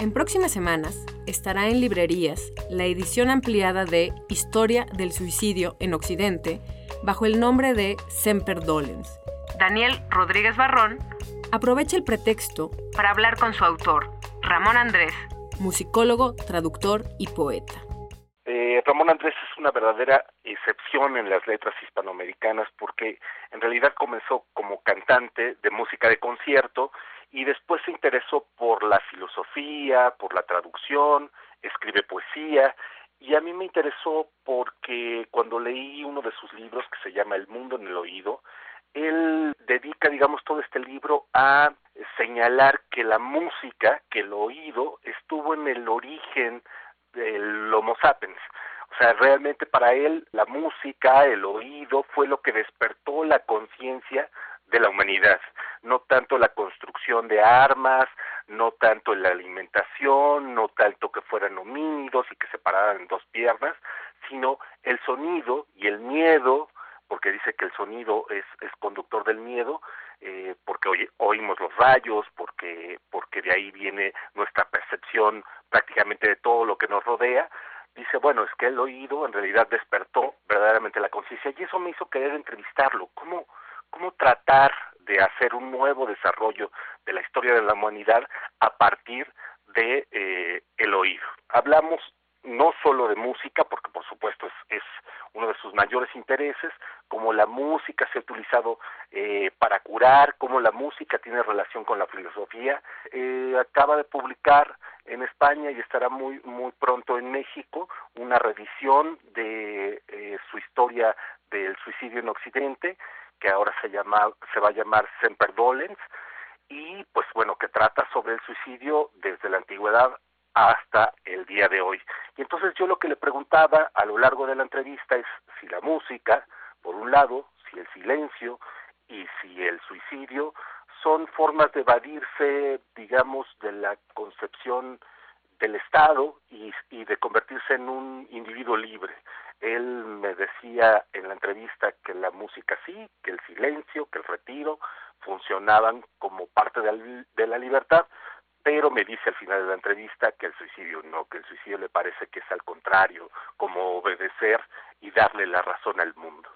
En próximas semanas estará en librerías la edición ampliada de Historia del Suicidio en Occidente bajo el nombre de Semper Dolens. Daniel Rodríguez Barrón aprovecha el pretexto para hablar con su autor, Ramón Andrés, musicólogo, traductor y poeta. Eh, Ramón Andrés es una verdadera excepción en las letras hispanoamericanas porque en realidad comenzó como cantante de música de concierto y después se interesó por la filosofía, por la traducción, escribe poesía y a mí me interesó porque cuando leí uno de sus libros que se llama El mundo en el oído, él dedica, digamos, todo este libro a señalar que la música, que el oído, estuvo en el origen del Homo sapiens. O sea, realmente para él la música, el oído, fue lo que despertó la conciencia de la humanidad, no tanto la de armas, no tanto la alimentación, no tanto que fueran homínidos y que se pararan en dos piernas, sino el sonido y el miedo, porque dice que el sonido es, es conductor del miedo, eh, porque oímos los rayos, porque, porque de ahí viene nuestra percepción prácticamente de todo lo que nos rodea, dice, bueno, es que el oído en realidad despertó verdaderamente la conciencia y eso me hizo querer entrevistarlo. ¿Cómo, cómo tratar de hacer un nuevo desarrollo de la historia de la humanidad a partir de eh, el oído. Hablamos no solo de música, porque por supuesto es, es uno de sus mayores intereses, como la música se ha utilizado eh, para curar, como la música tiene relación con la filosofía. Eh, acaba de publicar en España y estará muy muy pronto en México una revisión de eh, su historia del suicidio en Occidente que ahora se llama se va a llamar Semper Dolens y pues bueno que trata sobre el suicidio desde la antigüedad hasta el día de hoy. Y entonces yo lo que le preguntaba a lo largo de la entrevista es si la música, por un lado, si el silencio y si el suicidio son formas de evadirse, digamos, de la concepción del Estado y, y de convertirse en un individuo libre. Él me decía en la entrevista que la música sí, que el silencio, que el retiro funcionaban como parte de, la libertad, pero me dice al final de la entrevista que el suicidio no, que el suicidio le parece que es al contrario, como obedecer y darle la razón al mundo.